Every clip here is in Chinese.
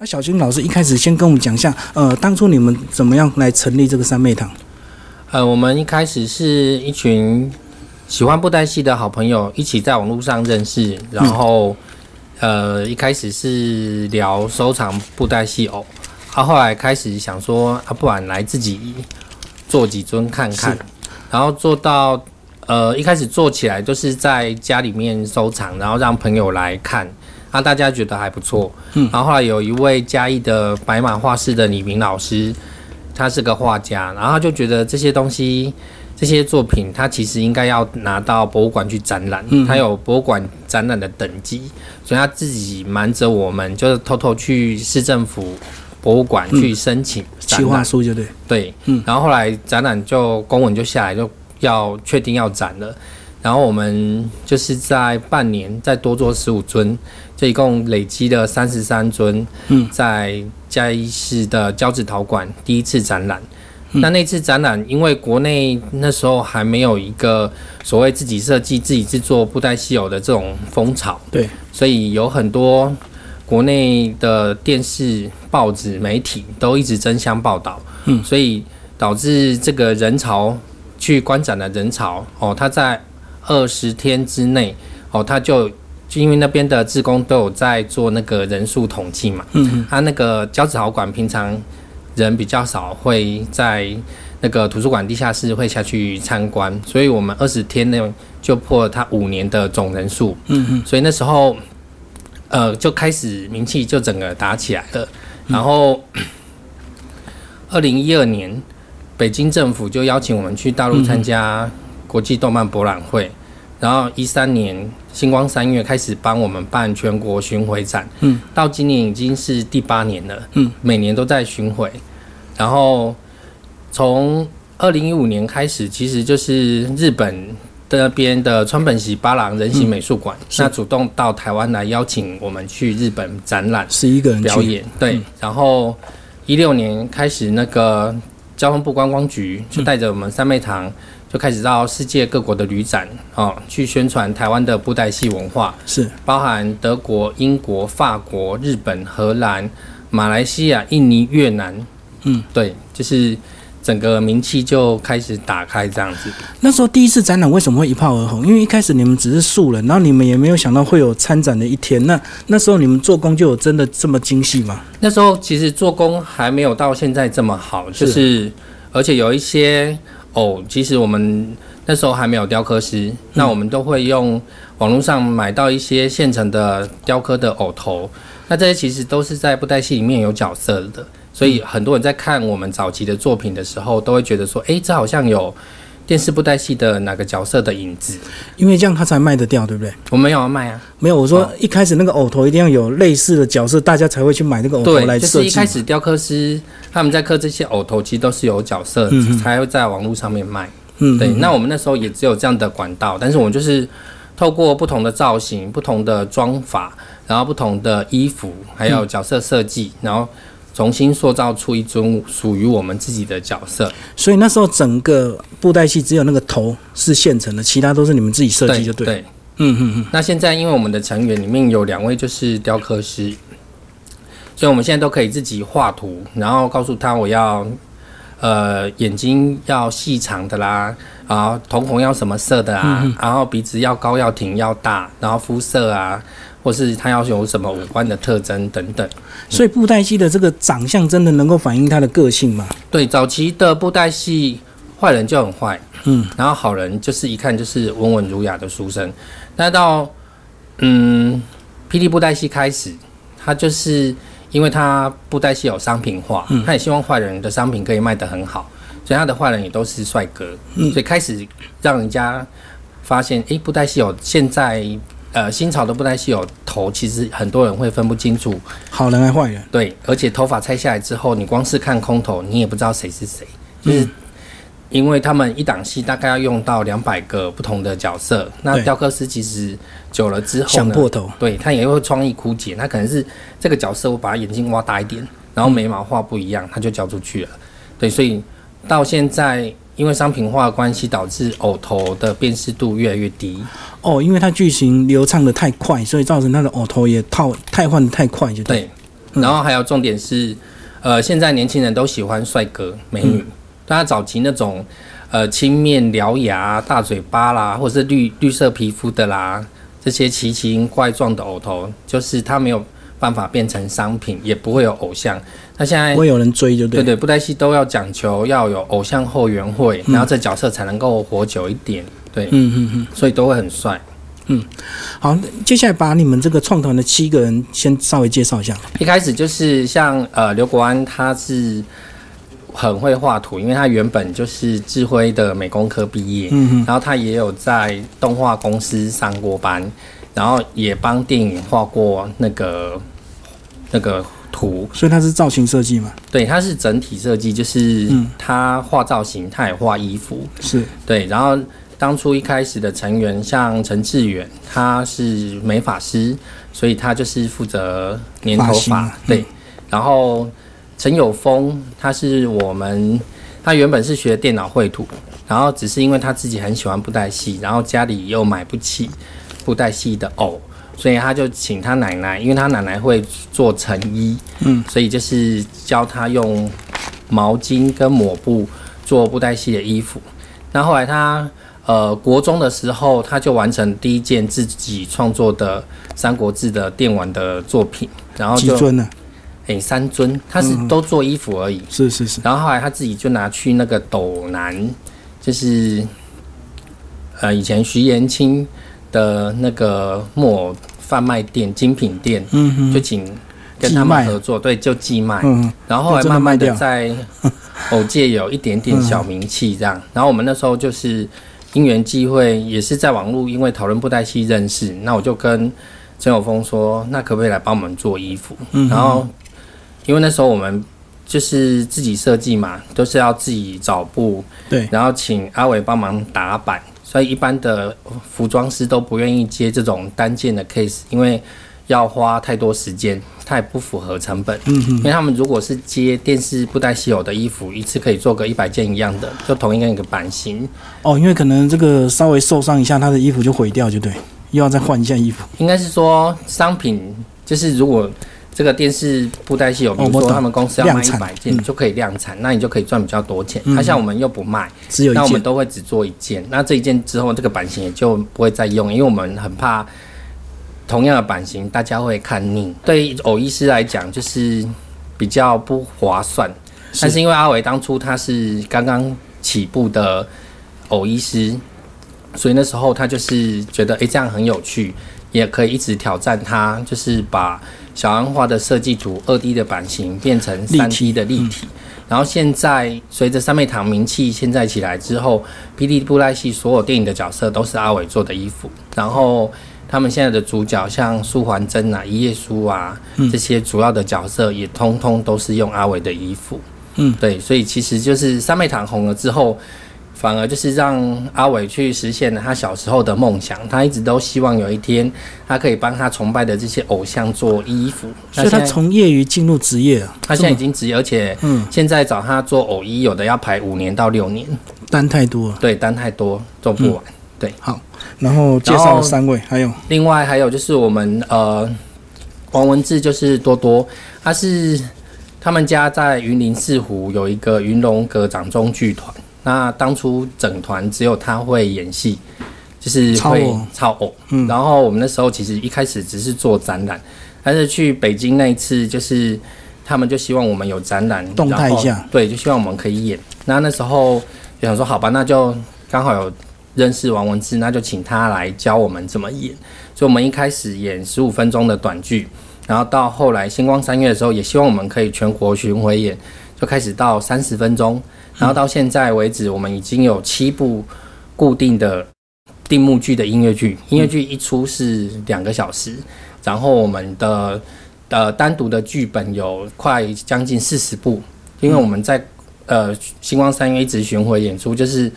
那小军老师一开始先跟我们讲一下，呃，当初你们怎么样来成立这个三妹堂？呃，我们一开始是一群喜欢布袋戏的好朋友，一起在网络上认识，然后、呃，一开始是聊收藏布袋戏偶，啊，后来开始想说，啊，不然来自己做几尊看看，然后做到呃，一开始做起来就是在家里面收藏，然后让朋友来看。啊，大家觉得还不错，嗯。然后后来有一位嘉义的白马画室的李明老师，他是个画家，然后他就觉得这些东西、这些作品，他其实应该要拿到博物馆去展览，嗯。他有博物馆展览的等级，所以他自己瞒着我们，就是偷偷去市政府博物馆去申请计划展览。书就对，对，嗯。然后后来展览就公文就下来，就要确定要展了。然后我们就是在半年再多做十五尊，就一共累积了三十三尊，嗯在嘉义市的交趾陶馆第一次展览。那那次展览，因为国内那时候还没有一个所谓自己设计、自己制作布袋戏偶的这种风潮，对，所以有很多国内的电视、报纸、媒体都一直争相报道，嗯所以导致这个人潮去观展的人潮哦，它在二十天之内哦，它就就因为那边的志工都有在做那个人数统计嘛，嗯嗯，它那个交子豪馆平常人比较少，会在那个图书馆地下室会下去参观，所以我们二十天内就破了他五年的总人数。嗯嗯，所以那时候，呃，就开始名气就整个打起来了。然后，二零一二年，北京政府就邀请我们去大陆参加国际动漫博览会。然后一三年，星光三月开始帮我们办全国巡回展，嗯，到今年已经是第八年了，嗯，每年都在巡回。然后从二零一五年开始，其实就是日本那边的川本喜八郎人形美术馆，是那主动到台湾来邀请我们去日本展览是一个人表，演。对，然后一六年开始，那个交通部观光局就带着我们三妹堂。就开始到世界各国的旅展哦，去宣传台湾的布袋戏文化，是包含德国、英国、法国、日本、荷兰、马来西亚、印尼、越南，嗯，对，就是整个名气就开始打开这样子。那时候第一次展览为什么会一炮而红？因为一开始你们只是素人，然后你们也没有想到会有参展的一天。那那时候你们做工就有真的这么精细吗？那时候其实做工还没有到现在这么好，就是而且有一些偶，其实我们那时候还没有雕刻师，那我们都会用网络上买到一些现成的雕刻的偶头，那这些其实都是在布袋戏里面有角色的，所以很多人在看我们早期的作品的时候，都会觉得说，诶，这好像有电视布袋戏的哪个角色的影子。因为这样他才卖得掉，对不对？我没有要卖啊，没有，我说哦一开始那个偶头一定要有类似的角色，大家才会去买那个偶头来设计。是一开始雕刻师他们在刻这些偶头，其实都是有角色，才会在网络上面卖。嗯，对，嗯那我们那时候也只有这样的管道，但是我们就是透过不同的造型、不同的妆法，然后不同的衣服，还有角色设计，然后重新塑造出一尊属于我们自己的角色。所以那时候整个布袋戏只有那个头是现成的，其他都是你们自己设计就对。对。嗯嗯嗯，那现在因为我们的成员里面有两位就是雕刻师，所以我们现在都可以自己画图，然后告诉他我要呃眼睛要细长的啦，然后瞳孔要什么色的啊，然后鼻子要高要挺要大，然后肤色啊，或是他要有什么五官的特征等等。所以布袋戏的这个长相真的能够反映他的个性吗？对，早期的布袋戏坏人就很坏，嗯，然后好人就是一看就是温文儒雅的书生。那到嗯，霹雳布袋戏开始，他就是因为他布袋戏有商品化，嗯他也希望坏人的商品可以卖得很好，所以他的坏人也都是帅哥，嗯所以开始让人家发现，诶，布袋戏有现在呃新潮的布袋戏有头，其实很多人会分不清楚，好人还坏人？对，而且头发拆下来之后，你光是看空头，你也不知道谁是谁，就是嗯因为他们一档戏大概要用到两百个不同的角色，那对雕刻师其实久了之后呢，想破头。对他也会创意枯竭，他可能是这个角色我把他眼睛挖大一点，然后眉毛画不一样，他就交出去了。对，所以到现在因为商品化关系，导致偶头的辨识度越来越低。哦，因为它剧情流畅的太快，所以造成它的偶头也套太换的太快，就对。对，然后还有重点是，呃，现在年轻人都喜欢帅哥美女，大家早期那种呃青面獠牙、大嘴巴啦，或者是绿绿色皮肤的啦，这些奇形怪状的偶头，就是他没有办法变成商品，也不会有偶像。那现在不会有人追，就对。对对，布袋戏都要讲求要有偶像后援会，然后这角色才能够活久一点。对，嗯嗯嗯。所以都会很帅。嗯好，接下来把你们这个创团的七个人先稍微介绍一下。一开始就是像呃刘国安，他是很会画图，因为他原本就是智辉的美工科毕业，嗯然后他也有在动画公司上过班，然后也帮电影画过那个那个图，所以他是造型设计嘛？对，他是整体设计，就是嗯。他画造型，他也画衣服，是，对，然后当初一开始的成员像陈志远，他是美发师，所以他就是负责粘头发。对嗯。然后陈友峰，他是我们，他原本是学电脑绘图，然后只是因为他自己很喜欢布袋戏，然后家里又买不起布袋戏的偶，所以他就请他奶奶，因为他奶奶会做成衣，嗯，所以就是教他用毛巾跟抹布做布袋戏的衣服。那后来他呃国中的时候，他就完成第一件自己创作的《三国志》的电玩的作品，然后就几尊呢？诶三尊，他是都做衣服而已。是是是，然后后来他自己就拿去那个斗南，就是呃以前徐延清的那个木偶贩卖店、精品店，嗯哼，就请跟他们合作，对，就寄卖。嗯。然后后来慢慢的在 偶界有一点点小名气这样。然后我们那时候就是因缘际会，也是在网络因为讨论布袋戏认识，那我就跟曾有峰说，那可不可以来帮我们做衣服？嗯然后因为那时候我们就是自己设计嘛，都是要自己找布，对，然后请阿伟帮忙打版，所以一般的服装师都不愿意接这种单件的 case，因为要花太多时间，它也不符合成本。嗯嗯，因为他们如果是接电视布袋戏有的衣服，一次可以做个一百件一样的，就同一个一个版型，哦，因为可能这个稍微受伤一下，他的衣服就毁掉，就对，又要再换一件衣服。应该是说商品就是如果。这个电视布袋戏有，比如说他们公司要卖一百件，嗯。就可以量产，那你就可以赚比较多钱。嗯。那、像我们又不卖，只有一那我们，都会只做一件，那这一件之后，这个版型也就不会再用，因为我们很怕同样的版型大家会看腻。对偶医师来讲，就是比较不划算。但是因为阿伟当初他是刚刚起步的偶医师，所以那时候他就是觉得，诶，这样很有趣，也可以一直挑战他，就是把小安画的设计图二 D 的版型变成三 D 的立体。然后现在随着三妹堂名气现在起来之后，霹雳布袋戏所有电影的角色都是阿伟做的衣服，然后他们现在的主角像苏环真啊、一页书啊嗯。这些主要的角色也通通都是用阿伟的衣服。嗯，对，所以其实就是三妹堂红了之后，反而就是让阿伟去实现了他小时候的梦想。他一直都希望有一天，他可以帮他崇拜的这些偶像做衣服。所以他从业余进入职业啊，他现在已经职业，而且嗯现在找他做偶衣，有的要排五年到六年，单太多了。对，单太多做不完。对，好然后介绍了三位，还有另外还有就是我们呃，王文志就是多多，他是他们家在云林四湖有一个云龙阁掌中剧团，那当初整团只有他会演戏，就是会超偶。嗯然后我们那时候其实一开始只是做展览，但是去北京那一次就是。他们就希望我们有展览，动态一下对，就希望我们可以演。那那时候就想说，好吧，那就刚好有认识王文志，那就请他来教我们怎么演。所以我们一开始演十五分钟的短剧，然后到后来星光三月的时候，也希望我们可以全国巡回演，就开始到三十分钟，然后到现在为止，我们已经有七部固定的定目剧的音乐剧，音乐剧一出是两个小时，然后我们的呃单独的剧本有快将近四十部，因为我们在呃星光三月一直巡回演出，就是。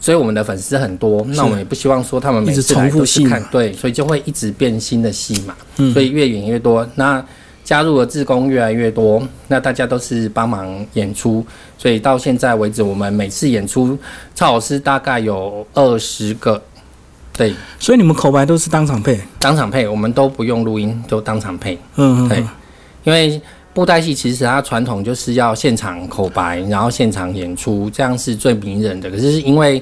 所以我们的粉丝很多，那我们也不希望说他们每次来都是看，对，所以就会一直变新的戏嘛，嗯。所以越演越多。那加入的志工越来越多，那大家都是帮忙演出，所以到现在为止，我们每次演出，蔡老师大概有二十个，对，所以你们口白都是当场配，当场配，我们都不用录音，都当场配。嗯嗯，对因为布袋戏其实它传统就是要现场口白，然后现场演出，这样是最迷人的。可是因为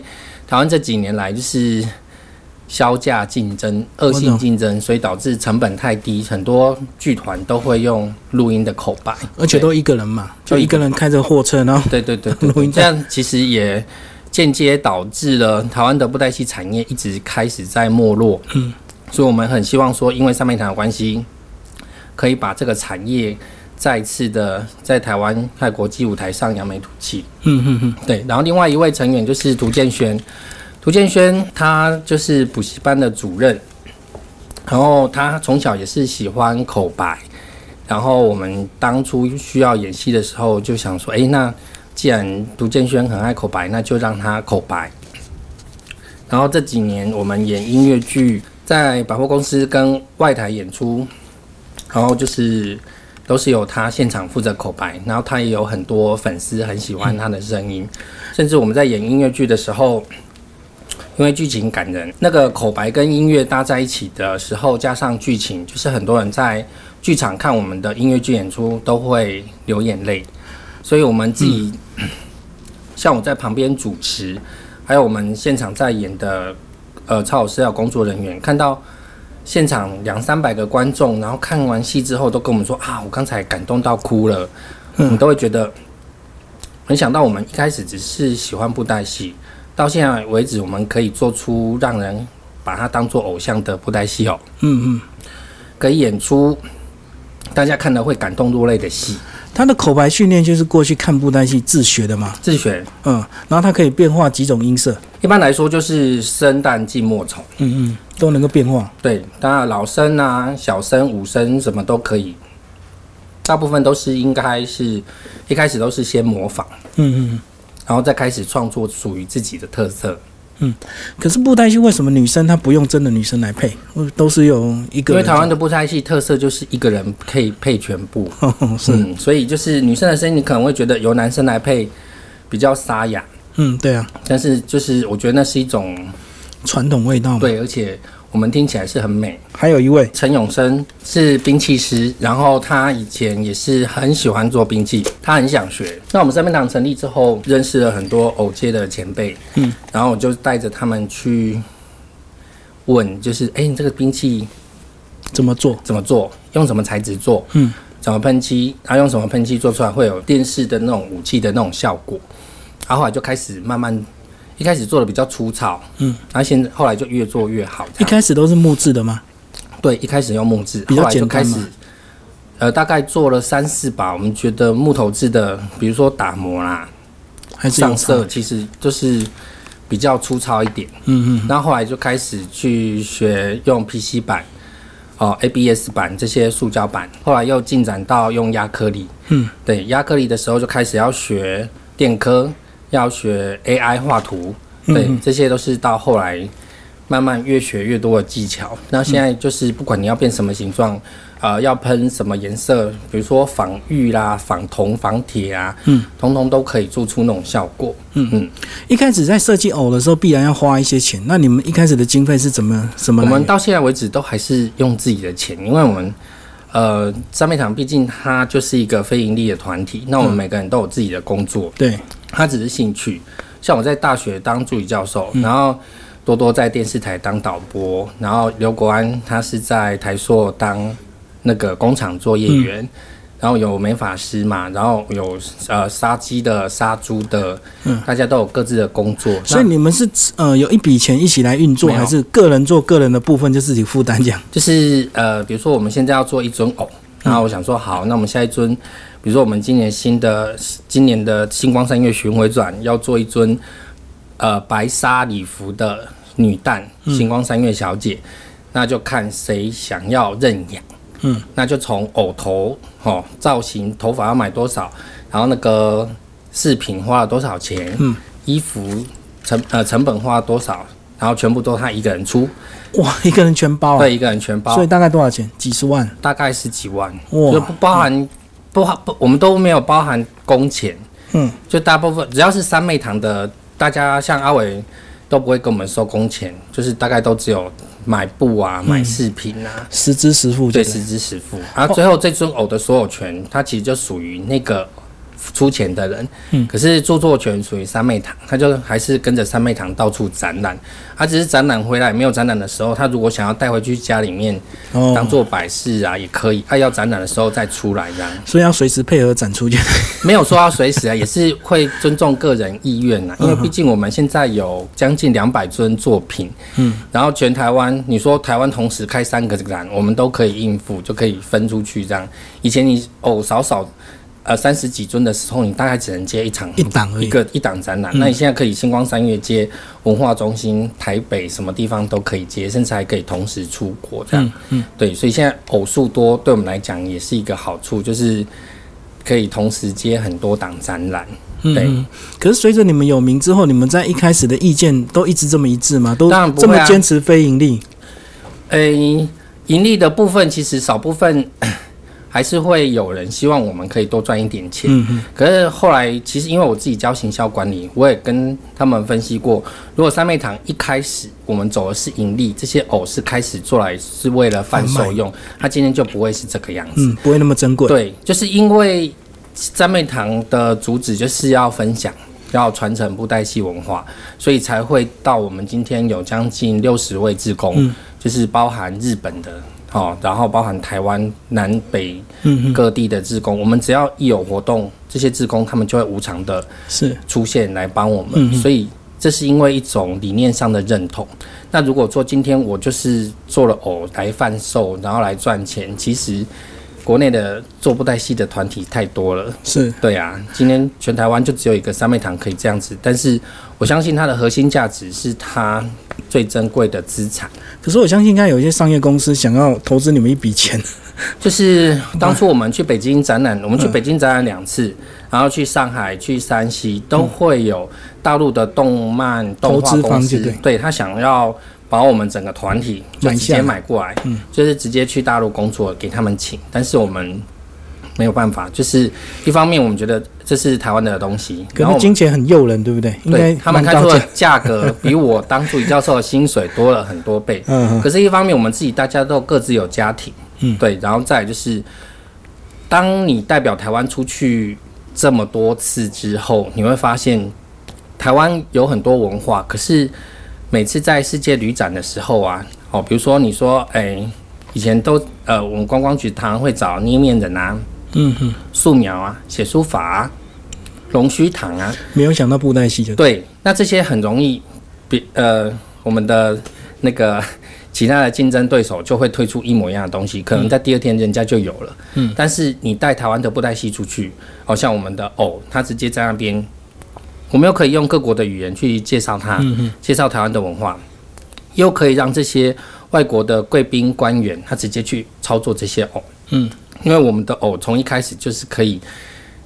台湾这几年来就是销价竞争、恶性竞争，所以导致成本太低，很多剧团都会用录音的口白，而且都一个人嘛，就一个人。开着货车，然后对对对对，录音这样其实也间接导致了台湾的布袋戏产业一直开始在没落。嗯，所以我们很希望说，因为上面谈的关系，可以把这个产业再次的在台湾在国际舞台上扬眉吐气。嗯嗯嗯，对，然后另外一位成员就是涂建轩，涂建轩他就是补习班的主任，然后他从小也是喜欢口白，然后我们当初需要演戏的时候就想说，诶，那既然涂建轩很爱口白，那就让他口白。然后这几年我们演音乐剧，在百货公司跟外台演出，然后就是都是由他现场负责口白，然后他也有很多粉丝很喜欢他的声音，甚至我们在演音乐剧的时候，因为剧情感人，那个口白跟音乐搭在一起的时候，加上剧情，就是很多人在剧场看我们的音乐剧演出都会流眼泪，所以我们自己、像我在旁边主持，还有我们现场在演的呃超老师还有工作人员，看到现场两三百个观众，然后看完戏之后都跟我们说啊，我刚才感动到哭了，我们都会觉得，没想到我们一开始只是喜欢布袋戏，到现在为止，我们可以做出让人把它当做偶像的布袋戏哦，嗯嗯，可以演出大家看了会感动落泪的戏，他的口白训练就是过去看布袋戏自学的嘛，自学。嗯，然后他可以变化几种音色，一般来说就是生旦净末丑，嗯嗯，都能够变化。对，当然老生啊、小生、武生什么都可以，大部分都是应该是一开始都是先模仿，嗯嗯然后再开始创作属于自己的特色。嗯。可是布袋戏为什么女生她不用真的女生来配，都是有一个？因为台湾的布袋戏特色就是一个人可以配全部，是嗯，所以就是女生的声音，你可能会觉得由男生来配比较沙哑，嗯，对啊，但是就是我觉得那是一种传统味道嘛。，对，而且我们听起来是很美。还有一位，陈永生是兵器师，然后他以前也是很喜欢做兵器，他很想学。那我们三面堂成立之后，认识了很多偶界的前辈，嗯，然后我就带着他们去问，就是哎，你这个兵器怎么做？怎么做？用什么材质做？嗯，怎么喷漆？然后用什么喷漆做出来会有电视的那种武器的那种效果？然后后来就开始慢慢，一开始做的比较粗糙，嗯，然后现在后来就越做越好。一开始都是木质的吗？对，一开始用木质，比较后来就开始简单嘛，呃，大概做了三四把，我们觉得木头制的，比如说打磨啦、还是上色，？其实就是比较粗糙一点。嗯嗯然后后来就开始去学用 PC 板、哦 ABS 板这些塑胶板，后来又进展到用压克力。嗯，对，压克力的时候就开始要学电科，要学 AI 画图，对，嗯这些都是到后来慢慢越学越多的技巧。那现在就是不管你要变什么形状，呃，要喷什么颜色，比如说仿玉啦、仿铜、仿铁啊，嗯，通通都可以做出那种效果。嗯嗯，一开始在设计偶的时候，必然要花一些钱。那你们一开始的经费是怎么怎么？我们到现在为止都还是用自己的钱，因为我们呃三面堂毕竟它就是一个非盈利的团体，那我们每个人都有自己的工作，对，它只是兴趣。像我在大学当助理教授，然后多多在电视台当导播，然后刘国安他是在台硕当那个工厂作业员。然后有美发师嘛，然后有呃杀鸡的、杀猪的，嗯大家都有各自的工作。所以你们是呃有一笔钱一起来运作，还是个人做个人的部分就自己负担这样？就是呃，比如说我们现在要做一尊偶，然后我想说好，那我们下一尊，比如说我们今年新的今年的星光三月巡回转要做一尊呃白纱礼服的女旦星光三月小姐，那就看谁想要认养，嗯，那就从偶头哦造型头发要买多少，然后那个饰品花了多少钱，嗯，衣服成呃成本花了多少，然后全部都他一个人出，哇，一个人全包啊！对，一个人全包，所以大概多少钱？几十万？大概十几万，哇就不包含不好不，我们都没有包含工钱，嗯，就大部分只要是三妹堂的，大家像阿伟都不会跟我们收工钱，就是大概都只有买布啊、买饰品啊，实支实付对，对，实支实付。然后最后这尊偶的所有权，它其实就属于那个出钱的人，嗯可是著作权属于三妹堂，他就还是跟着三妹堂到处展览。他只是展览回来没有展览的时候，他如果想要带回去家里面哦当做摆饰啊，也可以。他要展览的时候再出来这样。所以要随时配合展出就。没有说要随时啊，也是会尊重个人意愿呐。因为毕竟我们现在有将近两百尊作品，嗯，然后全台湾，你说台湾同时开三个展，我们都可以应付，就可以分出去这样。以前你哦少少。呃，三十几尊的时候，你大概只能接一场一档一个一档展览。那你现在可以星光三月接文化中心、台北什么地方都可以接，甚至还可以同时出国这样。嗯对，所以现在偶数多，对我们来讲也是一个好处，就是可以同时接很多档展览。对嗯嗯。可是随着你们有名之后，你们在一开始的意见都一直这么一致吗？都这么坚持非盈利？诶、盈利的部分其实少部分还是会有人希望我们可以多赚一点钱。嗯嗯可是后来，其实因为我自己教行销管理，我也跟他们分析过，如果三妹堂一开始我们走的是盈利，这些偶是开始做来是为了贩售用，它今天就不会是这个样子。嗯，不会那么珍贵。对，就是因为三妹堂的主旨就是要分享。要传承布袋戏文化，所以才会到我们今天有将近六十位志工，嗯就是包含日本的哦，然后包含台湾南北各地的志工，我们只要一有活动，这些志工他们就会无偿的是。出现来帮我们，所以这是因为一种理念上的认同。那如果说今天我就是做了偶来贩售，然后来赚钱，其实国内的做布袋戏的团体太多了。是，对啊，今天全台湾就只有一个三妹堂可以这样子，但是我相信它的核心价值是它最珍贵的资产。可是我相信应该有一些商业公司想要投资你们一笔钱。就是当初我们去北京展览，我们去北京展览两次，然后去上海、去山西，都会有大陆的动漫动画投资公司对他想要把我们整个团体就直接买过来，嗯就是直接去大陆工作给他们请，但是我们没有办法，就是一方面我们觉得这是台湾的东西，可然后金钱很诱人，对不对？对他们蛮高价开出的。价格比我当助理教授的薪水多了很多倍。嗯嗯可是，一方面我们自己大家都各自有家庭，嗯对，然后再就是，当你代表台湾出去这么多次之后，你会发现台湾有很多文化，可是每次在世界旅展的时候啊，哦，比如说你说，哎、以前都呃，我们观光局常常会找捏面人啊、嗯哼，素描啊、写书法啊、龙须糖啊，没有想到布袋戏就对，那这些很容易，比呃我们的那个其他的竞争对手就会推出一模一样的东西，可能在第二天人家就有了。嗯，但是你带台湾的布袋戏出去，好、像我们的偶，他直接在那边，我们又可以用各国的语言去介绍它，嗯嗯介绍台湾的文化，又可以让这些外国的贵宾官员他直接去操作这些偶。嗯，因为我们的偶从一开始就是可以，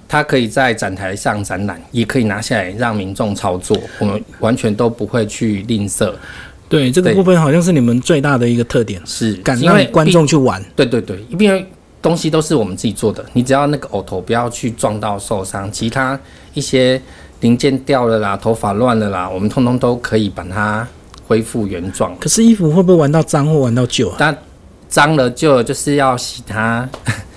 它可以在展台上展览，也可以拿下来让民众操作，我们完全都不会去吝啬，对这个部分好像是你们最大的一个特点，是敢让观众去玩。对对对，因为东西都是我们自己做的，你只要那个偶头不要去撞到受伤，其他一些零件掉了啦、头发乱了啦，我们通通都可以把它恢复原状。可是衣服会不会玩到脏或玩到旧啊？但脏了旧了就是要洗它，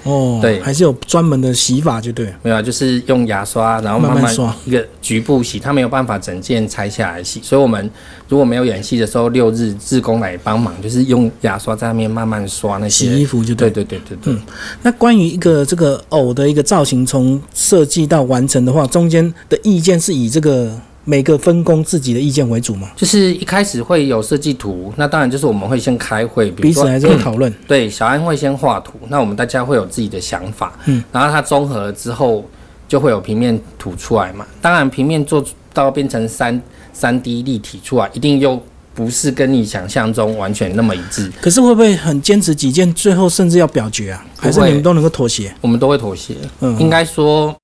哦，对还是有专门的洗法就对了。没有啊，就是用牙刷，然后慢慢刷一个局部洗，它没有办法整件拆下来洗，所以我们如果没有演戏的时候，六日志工来帮忙，就是用牙刷在那面慢慢刷那些洗衣。服就对对。对对对对，那关于一个这个偶的一个造型，从设计到完成的话，中间的意见是以这个每个分工自己的意见为主嘛？就是一开始会有设计图，那当然就是我们会先开会，比如说彼此还是会 讨论。对小安会先画图，那我们大家会有自己的想法，嗯，然后它综合了之后就会有平面图出来嘛。当然平面做到变成三三 D 立体出来，一定又不是跟你想象中完全那么一致，可是会不会很坚持己见，最后甚至要表决啊？还是你们都能够妥协？我们都会妥协。嗯，应该说，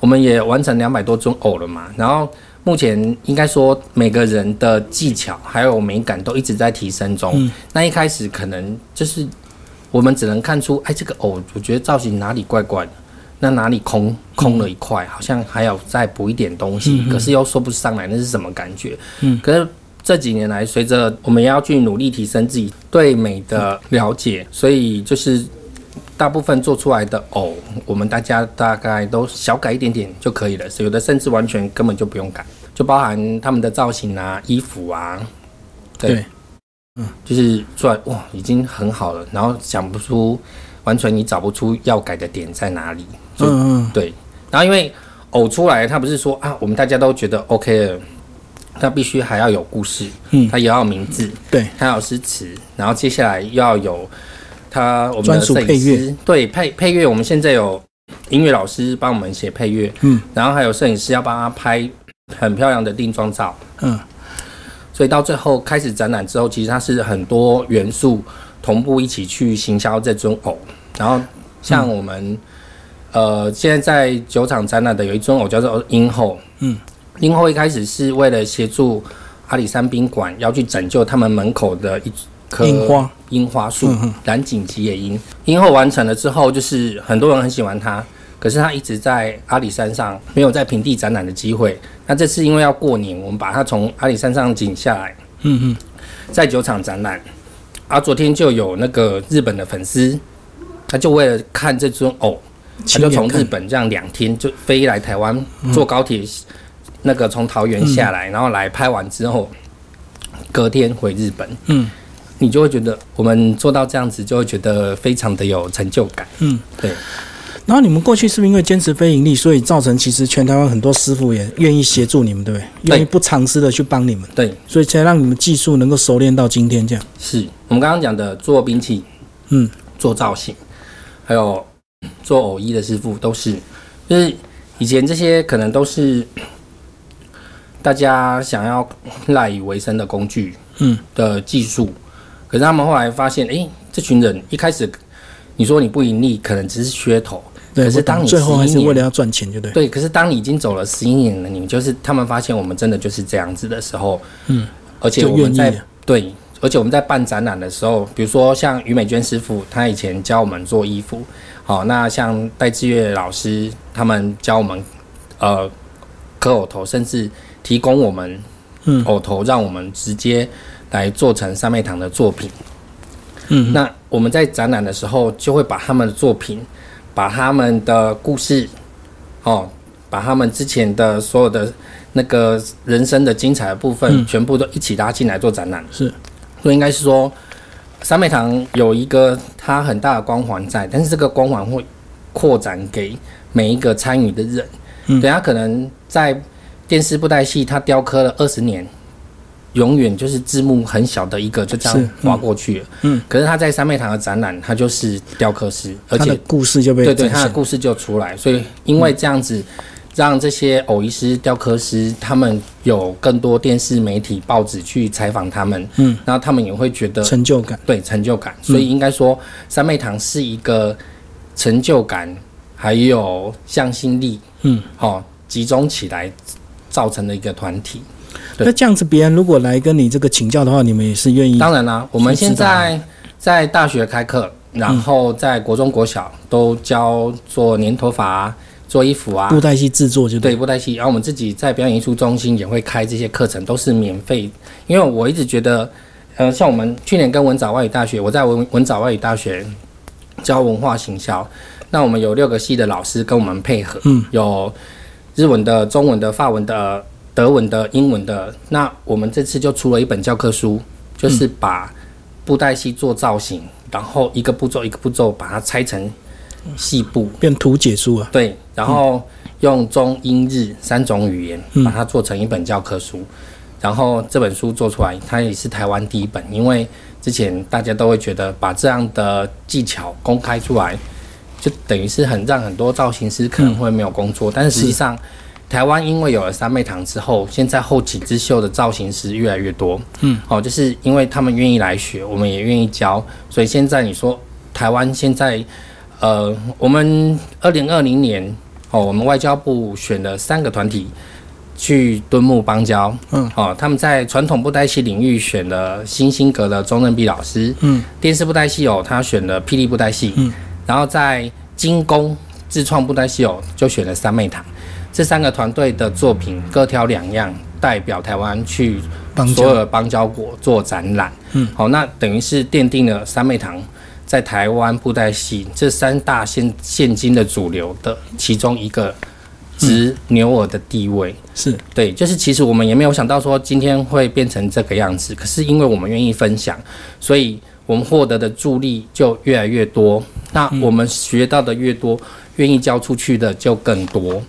我们也完成两百多尊偶了嘛，然后。目前应该说每个人的技巧还有美感都一直在提升中。嗯那一开始可能就是我们只能看出，哎，这个偶我觉得造型哪里怪怪的，那哪里空空了一块，好像还要再补一点东西，可是又说不上来那是什么感觉。嗯，可是这几年来，随着我们要去努力提升自己对美的了解，所以就是大部分做出来的偶，我们大家大概都小改一点点就可以了，有的甚至完全根本就不用改，就包含他们的造型啊、衣服啊，对，嗯就是出来哇，已经很好了，然后想不出，完全你找不出要改的点在哪里。就嗯嗯，对，然后因为偶出来，他不是说啊，我们大家都觉得 OK 了，他必须还要有故事，嗯。他也要有名字，对，他要有诗词，然后接下来要有他我们专属的配乐。师，对配配乐，我们现在有音乐老师帮我们写配乐，嗯，然后还有摄影师要帮他拍很漂亮的定妆照，嗯，所以到最后开始展览之后，其实它是很多元素同步一起去行销这尊偶。然后像我们、呃现在在酒厂展览的有一尊偶叫做鹰后，嗯，鹰后一开始是为了协助阿里山宾馆要去拯救他们门口的一棵樱花樱花树蓝景吉野樱。樱后完成了之后，就是很多人很喜欢它。可是它一直在阿里山上没有在平地展览的机会。那这次因为要过年，我们把它从阿里山上剪下来，嗯嗯，在酒厂展览。啊，昨天就有那个日本的粉丝，他就为了看这尊偶，他就从日本这样两天就飞来台湾，坐高铁，那个从桃园下来，然后来拍完之后，隔天回日本。嗯，你就会觉得我们做到这样子，就会觉得非常的有成就感。嗯，对，然后你们过去是不是因为坚持非盈利，所以造成其实全台湾很多师傅也愿意协助你们，对不对？愿意不藏私的去帮你们，对，所以才让你们技术能够熟练到今天这样。是。我们刚刚讲的做兵器，嗯，做造型，还有做偶衣的师傅都是，就是以前这些可能都是 大家想要赖以为生的工具，嗯，的技术，可是他们后来发现，诶，这群人一开始你说你不盈利，可能只是噱头，对，可是当你最后还是为了要赚钱，就对。对，可是当你已经走了十一年了，你就是他们发现我们真的就是这样子的时候，嗯，而且我们在对，而且我们在办展览的时候，比如说像于美娟师傅，他以前教我们做衣服，好，那像戴志月老师他们教我们呃刻偶头，甚至提供我们嗯偶头，让我们直接来做成三妹堂的作品。嗯，那我们在展览的时候，就会把他们的作品，把他们的故事，哦，把他们之前的所有的那个人生的精彩的部分，嗯全部都一起拉进来做展览。是，所以应该是说，三妹堂有一个它很大的光环在，但是这个光环会扩展给每一个参与的人。嗯对他可能在电视布袋戏，他雕刻了二十年，永远就是字幕很小的一个，就这是样划过去了。嗯，可是他在三妹堂的展览，他就是雕刻师，而他的且故事就被对对，他的故事就出来，所以因为这样子，让这些偶医师、雕刻师他们有更多电视媒体、报纸去采访他们，嗯，然后他们也会觉得成就感。对成就感，所以应该说三妹堂是一个成就感还有向心力，嗯，哦，集中起来造成的一个团体。对。那这样子，别人如果来跟你这个请教的话，你们也是愿意？当然啦、我们现在在大学开课，然后在国中、国小都教做粘头发、啊、做衣服啊，布袋戏制作就对布袋戏，然后我们自己在表演艺术中心也会开这些课程，都是免费。因为我一直觉得，呃，像我们去年跟文藻外语大学，我在文文藻外语大学教文化行销，那我们有六个系的老师跟我们配合，嗯，有日文的、中文的、法文的、德文的、英文的。那我们这次就出了一本教科书，就是把布袋戏做造型，然后一个步骤一个步骤把它拆成细部，变图解书啊。对，然后用中英日三种语言嗯把它做成一本教科书，然后这本书做出来，它也是台湾第一本，因为之前大家都会觉得把这样的技巧公开出来，就等于是很让很多造型师可能会没有工作，但是实际上。台湾因为有了三妹堂之后，现在后起之秀的造型师越来越多。嗯，哦，就是因为他们愿意来学，我们也愿意教，所以现在你说台湾现在呃，我们二零二零年哦，我们外交部选了三个团体去敦睦邦交，嗯，哦，他们在传统布袋戏领域选了新兴阁的钟任弼老师，嗯，电视布袋戏哦，他选了霹雳布袋戏，嗯，然后在精工自创布袋戏哦就选了三妹堂，这三个团队的作品各挑两样，代表台湾去邦所有的邦交国做展览。嗯，好，那等于是奠定了三妹堂在台湾布袋戏这三大现现今的主流的其中一个执牛耳的地位。是对，就是其实我们也没有想到说今天会变成这个样子，可是因为我们愿意分享，所以我们获得的助力就越来越多。那我们学到的越多，愿意交出去的就更多。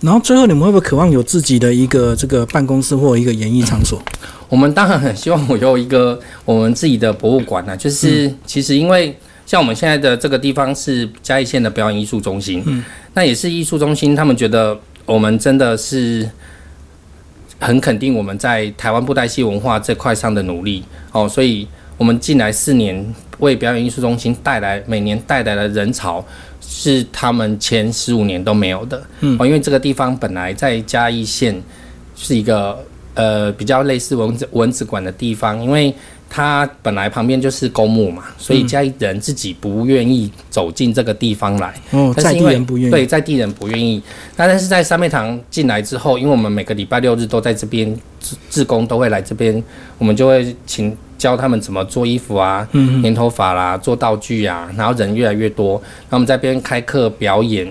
然后最后你们会不会渴望有自己的一个这个办公室或一个演艺场所？我们当然很希望我有一个我们自己的博物馆呢、就是其实因为像我们现在的这个地方是嘉义县的表演艺术中心，嗯，那也是艺术中心，他们觉得我们真的是很肯定我们在台湾布袋戏文化这块上的努力哦，所以我们进来四年为表演艺术中心带来每年带来的人潮。是他们前十五年都没有的，嗯，哦，因为这个地方本来在嘉义县是一个呃比较类似文字文字馆的地方，因为它本来旁边就是公墓嘛，所以嘉义人自己不愿意走进这个地方来。哦，在地但是因为人不愿意。对，在地人不愿意。那但是在三妹堂进来之后，因为我们每个礼拜六日都在这边，志志工都会来这边，我们就会请教他们怎么做衣服啊、嗯粘头发啦、做道具啊，然后人越来越多，那我们在边开课表演，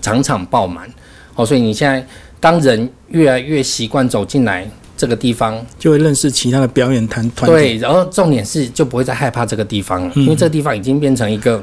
场场爆满。哦，所以你现在当人越来越习惯走进来这个地方，就会认识其他的表演团团体。对，然后重点是就不会再害怕这个地方了，嗯因为这个地方已经变成一个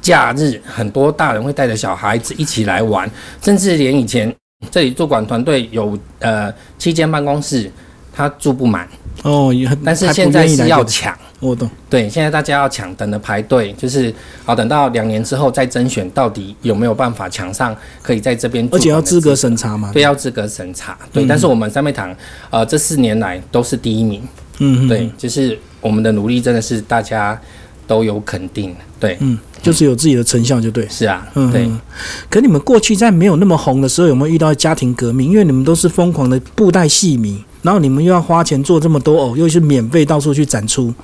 假日，很多大人会带着小孩子一起来玩，甚至连以前这里驻馆团队有呃七间办公室，他住不满，哦，也很但是现在是要抢。我懂。对，现在大家要抢，等着排队，就是好等到两年之后再甄选，到底有没有办法抢上，可以在这边而且要资格格审查嘛。对，要资格审查。对，嗯但是我们三妹堂呃这四年来都是第一名。嗯，嗯对，，就是我们的努力真的是大家都有肯定，对，嗯，就是有自己的成效就对。是啊，嗯，对，嗯可你们过去在没有那么红的时候，有没有遇到家庭革命？因为你们都是疯狂的布袋戏迷，然后你们又要花钱做这么多偶，又是免费到处去展出，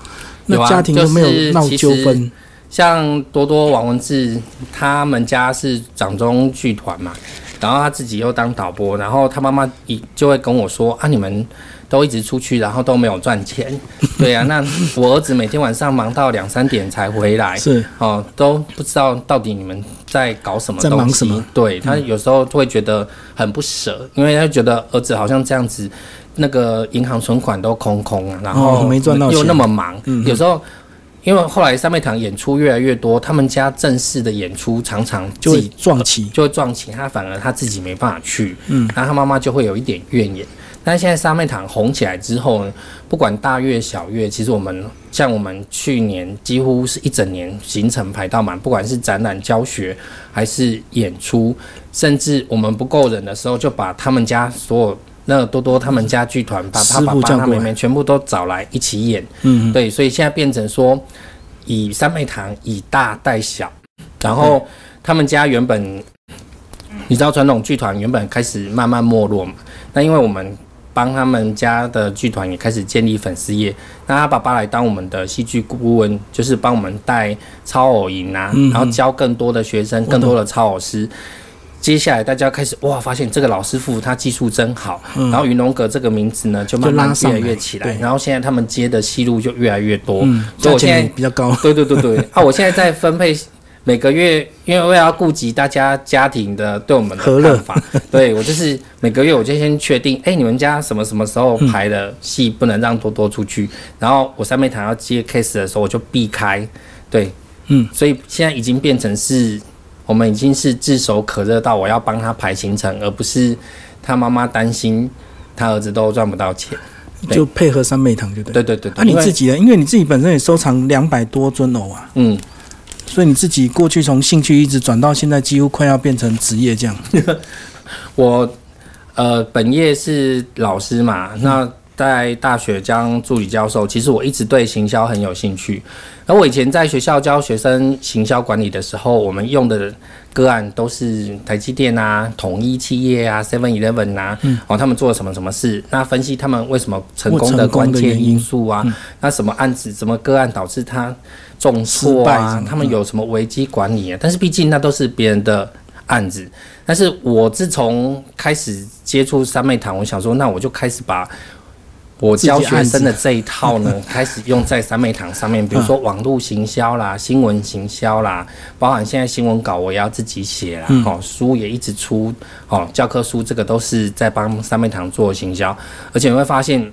那家庭都没有闹纠就是纷？像多多王文志他们家是掌中剧团嘛，然后他自己又当导播，然后他妈妈一就会跟我说啊，你们都一直出去，然后都没有赚钱，对啊，那我儿子每天晚上忙到两三点才回来，是哦，都不知道到底你们在搞什么在东西。忙什么对他有时候会觉得很不舍，因为他觉得儿子好像这样子，那个银行存款都空空啊，然后哦没赚到钱又那么忙，嗯有时候。因为后来三妹堂演出越来越多，他们家正式的演出常常就会撞期。就会撞期，他反而他自己没办法去，嗯，然后他妈妈就会有一点怨言。但现在三妹堂红起来之后呢，不管大月小月，其实我们像我们去年几乎是一整年行程排到满，不管是展览、教学还是演出，甚至我们不够人的时候，就把他们家所有那多多他们家剧团，把师他爸爸、他妹妹全部都找来一起演。嗯，对，所以现在变成说，以三妹堂以大带小，然后他们家原本，你知道传统剧团原本开始慢慢没落嘛，那因为我们帮他们家的剧团也开始建立粉丝业，那他爸爸来当我们的戏剧顾问，就是帮我们带超偶营啊，嗯。然后教更多的学生，更多的超偶师。接下来大家开始哇，发现这个老师傅他技术真好，嗯。然后云龙阁这个名字呢就慢慢越来越起来，对。然后现在他们接的戏路就越来越多，嗯，所以我现在比较高。对对对对，啊，我现在在分配每个月，因为我要顾及大家家庭的对我们的看法，对我就是每个月我就先确定，哎，你们家什么什么时候排的戏不能让多多出去，然后我三妹堂要接 case 的时候我就避开，对，嗯，所以现在已经变成是。我们已经是炙手可热到我要帮他排行程，而不是他妈妈担心他儿子都赚不到钱。就配合三妹堂，就对。对对对对，啊，你自己呢？因为你自己本身也收藏两百多尊偶啊，嗯，所以你自己过去从兴趣一直转到现在，几乎快要变成职业这样。我呃本业是老师嘛，那在大学当助理教授，其实我一直对行销很有兴趣。而我以前在学校教学生行销管理的时候，我们用的个案都是台积电啊、统一企业啊、Seven Eleven 啊，哦，他们做了什么什么事，那分析他们为什么成功的关键因因素啊，嗯那什么案子、什么个案导致他重挫啊他们有什么危机管理啊？但是毕竟那都是别人的案子。但是我自从开始接触三妹堂，我想说，那我就开始把我教学生的这一套呢，开始用在三妹堂上面，比如说网络行销啦、新闻行销啦，包含现在新闻稿我也要自己写啦，哦，书也一直出，哦，教科书这个都是在帮三妹堂做行销，而且你会发现。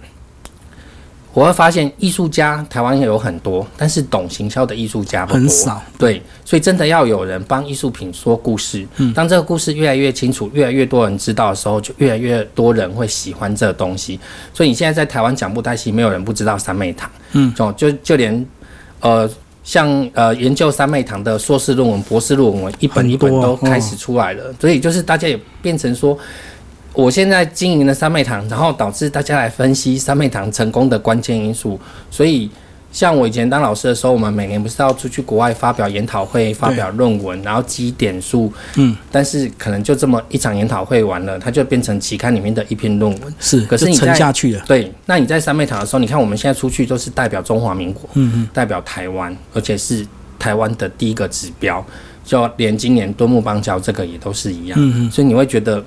我会发现艺术家台湾有很多，但是懂行销的艺术家很少。对，所以真的要有人帮艺术品说故事。嗯，当这个故事越来越清楚，越来越多人知道的时候，就越来越多人会喜欢这个东西。所以你现在在台湾讲布袋戏，没有人不知道三妹堂。嗯，就就就连呃像呃研究三妹堂的硕士论文、博士论文，一本一本都开始出来了。所以就是大家也变成说。我现在经营了三妹堂，然后导致大家来分析三妹堂成功的关键因素。所以，像我以前当老师的时候，我们每年不是要出去国外发表研讨会、发表论文，然后积点数。嗯，但是可能就这么一场研讨会完了，它就变成期刊里面的一篇论文。是，可是你沉下去了。对，那你在三妹堂的时候，你看我们现在出去都是代表中华民国，嗯嗯，代表台湾，而且是台湾的第一个指标，就连今年敦睦邦交这个也都是一样。嗯嗯所以你会觉得，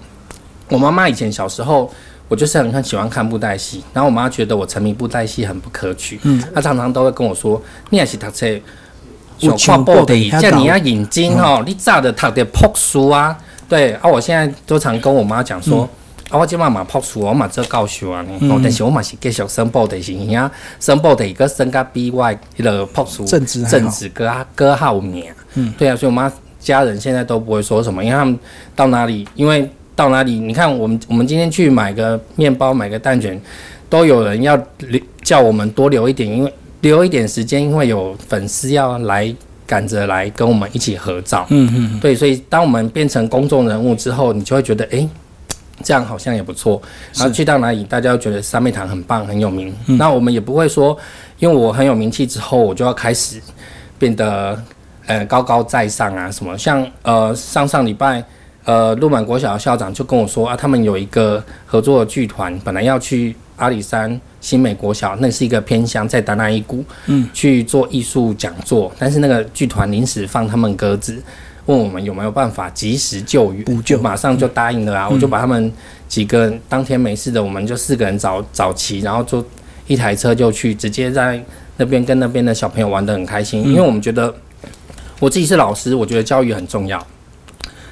我妈妈以前小时候，我就是很很喜欢看布袋戏，然后我妈觉得我沉迷布袋戏很不可取，嗯，她常常都会跟我说，你也是读册。有想看报的叫你要眼睛哦，你早的读的朴书啊，对啊，我现在都常跟我妈讲说，啊，我即嘛嘛朴书，我嘛做教授啊呢，哦，但是我嘛是继续升报的是，影啊，升报的一个升甲比我迄个朴书正职还好正职搁搁好名，嗯，对啊，所以我妈家人现在都不会说什么，因为他们到哪里，因为到哪里，你看我们我们今天去买个面包，买个蛋卷，都有人要留叫我们多留一点，因为留一点时间，因为有粉丝要来赶着来跟我们一起合照。嗯嗯，对，所以当我们变成公众人物之后，你就会觉得，诶，这样好像也不错。然后去到哪里，大家都觉得三妹堂很棒，很有名。嗯那我们也不会说，因为我很有名气之后，我就要开始变得呃高高在上啊什么。像呃上上礼拜，呃鹿满国小的校长就跟我说啊，他们有一个合作的剧团，本来要去阿里山新美国小，那是一个偏乡，在达那一谷，嗯，去做艺术讲座，但是那个剧团临时放他们鸽子，问我们有没有办法及时救援，补救马上就答应了啊！我就把他们几个当天没事的，我们就四个人找找齐，然后就一台车就去，直接在那边跟那边的小朋友玩得很开心，因为我们觉得我自己是老师，我觉得教育很重要。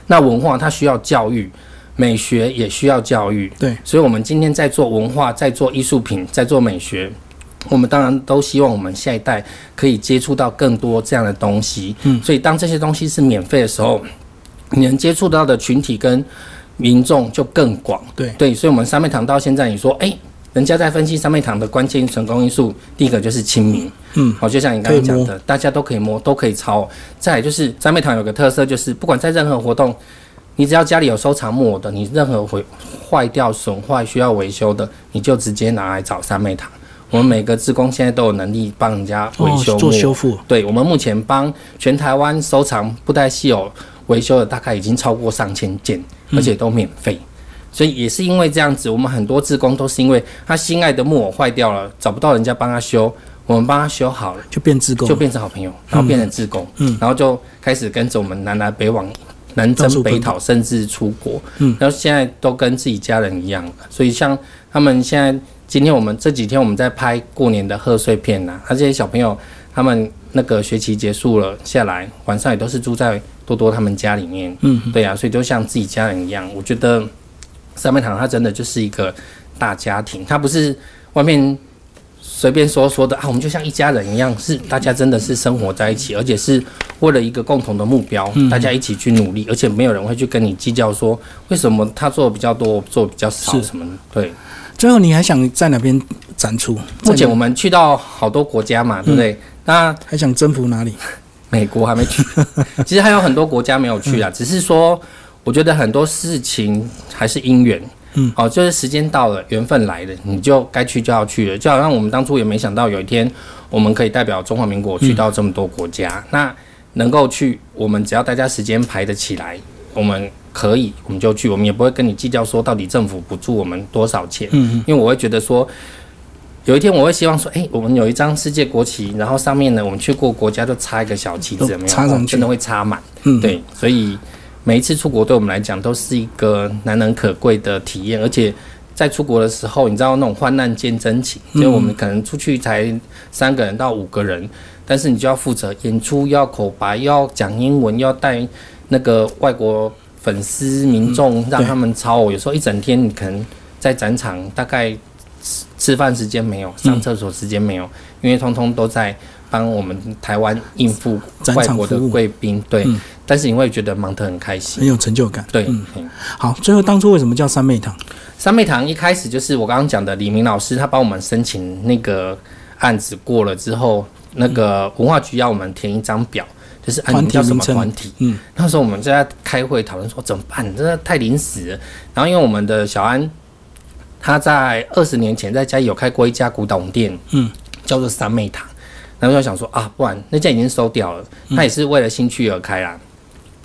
那文化它需要教育，美学也需要教育，对，所以我们今天在做文化，在做艺术品，在做美学，我们当然都希望我们下一代可以接触到更多这样的东西。嗯，所以当这些东西是免费的时候，你能接触到的群体跟民众就更广。对对，所以我们三妹堂到现在，你说，哎、人家在分析三妹堂的关键成功因素，第一个就是亲民，嗯，哦，就像你刚刚讲的，大家都可以摸，都可以抄。再来就是三妹堂有个特色，就是不管在任何活动，你只要家里有收藏木偶的，你任何毁坏掉、损坏需要维修的，你就直接拿来找三妹堂。我们每个职工现在都有能力帮人家维修做修复，对，我们目前帮全台湾收藏布袋戏偶维修的大概已经超过上千件，而且都免费。所以也是因为这样子，我们很多志工都是因为他心爱的木偶坏掉了，找不到人家帮他修，我们帮他修好了，就变志工就，变成好朋友，然后变成志工，嗯然后就开始跟着我们南来北往，南征北讨，甚至出国，嗯然后现在都跟自己家人一样了。所以像他们现在，今天我们这几天我们在拍过年的贺岁片呐、他这些小朋友他们那个学期结束了下来，晚上也都是住在多多他们家里面，嗯，对啊，所以就像自己家人一样。我觉得三妹堂它真的就是一个大家庭，它不是外面随便说说的啊，我们就像一家人一样，是大家真的是生活在一起，而且是为了一个共同的目标，大家一起去努力，而且没有人会去跟你计较说为什么他做的比较多，我做的比较少是什么的。对，最后你还想在哪边展出？目前我们去到好多国家嘛，对不对？那还想征服哪里？美国还没去，其实还有很多国家没有去啊，只是说我觉得很多事情还是因缘。嗯，哦，就是时间到了，缘分来了，你就该去就要去了。就好像我们当初也没想到有一天我们可以代表中华民国去到这么多国家，那能够去，我们只要大家时间排得起来，我们可以我们就去，我们也不会跟你计较说到底政府补助我们多少钱。嗯因为我会觉得说，有一天我会希望说，哎、我们有一张世界国旗，然后上面呢，我们去过国家就插一个小旗子，有没有？插上去哦真的会插满。嗯，，对，所以每一次出国对我们来讲都是一个难能可贵的体验，而且在出国的时候，你知道那种患难见真情，嗯就我们可能出去才三个人到五个人，但是你就要负责演出，要口白，要讲英文，要带那个外国粉丝民众，让他们抄我。有时候一整天你可能在展场大概吃吃饭时间没有，上厕所时间没有，因为通通都在帮我们台湾应付外国的贵宾，对。嗯但是你会觉得忙得很开心很。有成就感。对，嗯嗯好，最后当初为什么叫三妹堂？三妹堂一开始就是我刚刚讲的李明老师，他帮我们申请那个案子过了之后，那个文化局要我们填一张表，就是按你们叫什么团体。嗯，那时候我们就在开会讨论说怎么办，真的太临时了。然后因为我们的小安，他在二十年前在家里有开过一家古董店，嗯，叫做三妹堂。然后就想说啊，不然那家已经收掉了，他也是为了兴趣而开啦。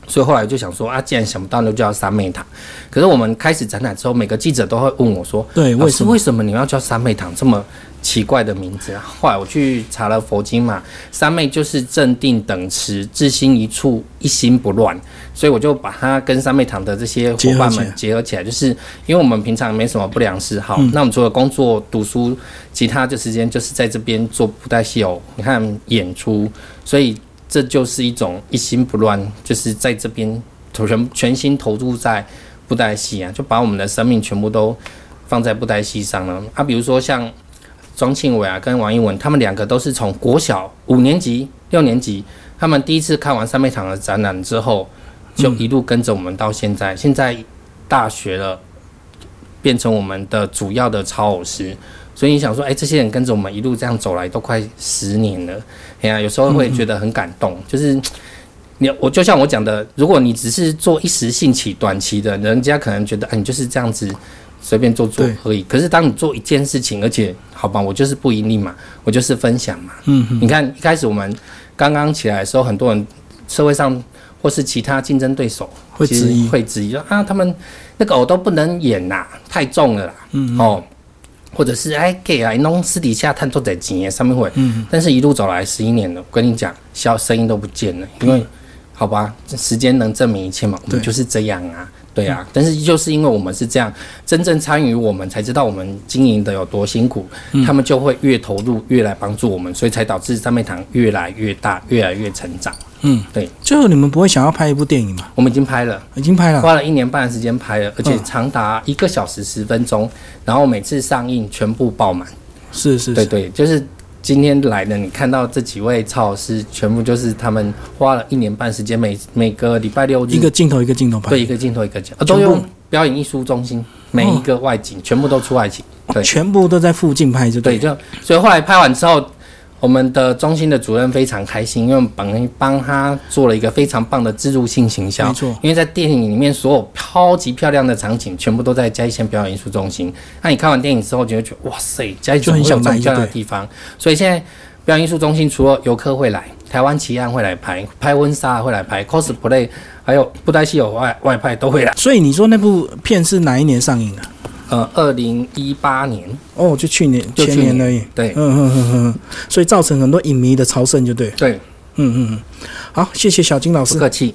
所以后来就想说啊，既然想不到，那就叫三妹堂。可是我们开始展览之后，每个记者都会问我说，对，老师为什么？为什么你要叫三妹堂这么奇怪的名字啊？后来我去查了佛经嘛，三妹就是镇定等持，志心一处，一心不乱，所以我就把它跟三妹堂的这些伙伴们结合起来，就是因为我们平常没什么不良嗜好，那我们除了工作、读书，其他的时间就是在这边做布袋戏偶，你看演出，所以这就是一种一心不乱，就是在这边投全全心投入在布袋戏啊，就把我们的生命全部都放在布袋戏上了。啊，比如说像庄庆伟啊跟王一文，他们两个都是从国小五年级、六年级，他们第一次看完三妹堂的展览之后，就一路跟着我们到现在。现在大学了，变成我们的主要的超偶师。所以你想说，哎、这些人跟着我们一路这样走来，都快十年了。哎呀、有时候会觉得很感动，就是你我就像我讲的，如果你只是做一时兴起、短期的，人家可能觉得，哎、你就是这样子随便做做而已。可是当你做一件事情，而且好吧，我就是不盈利嘛，我就是分享嘛。嗯嗯你看一开始我们刚刚起来的时候，很多人社会上或是其他竞争对手会质疑会质疑说啊，他们那个偶都不能演呐、太重了啦。嗯哦，或者是哎给啊，弄私底下探做在钱耶上面会，嗯，但是一路走来十一年了，我跟你讲，小声音都不见了，因为好吧，这时间能证明一切嘛，我们对。就是这样啊。对啊，但是就是因为我们是这样，真正参与我们才知道我们经营的有多辛苦，嗯他们就会越投入，越来帮助我们，所以才导致三妹堂越来越大，越来越成长。嗯，对，最后你们不会想要拍一部电影吗？我们已经拍了，已经拍了。花了一年半的时间拍了，而且嗯长达一个小时十分钟，然后每次上映全部爆满。是是是，对对，就是今天来的，你看到这几位超老师，全部就是他们花了一年半时间，每每个礼拜六一个镜头一个镜头拍。对一个镜头一个镜，呃全部都用表演艺术中心每一个外景、全部都出外景。对全部都在附近拍，就对，对。就所以后来拍完之后。我们的中心的主任非常开心，因为我们帮帮他做了一个非常棒的自助性行销。没错因为在电影里面所有超级漂亮的场景，全部都在嘉义县表演艺术中心。那你看完电影之后，就会觉得哇塞，嘉义就很漂亮的地方？所以现在表演艺术中心除了游客会来，台湾奇案会来拍，拍婚纱会来拍，cosplay，还有布袋戏有外外派都会来。所以你说那部片是哪一年上映的？呃，二零一八年，哦，就去年就去年前年而已。对嗯嗯嗯嗯，所以造成很多影迷的朝圣，就对。对，嗯嗯嗯，好，谢谢小金老师不。客气。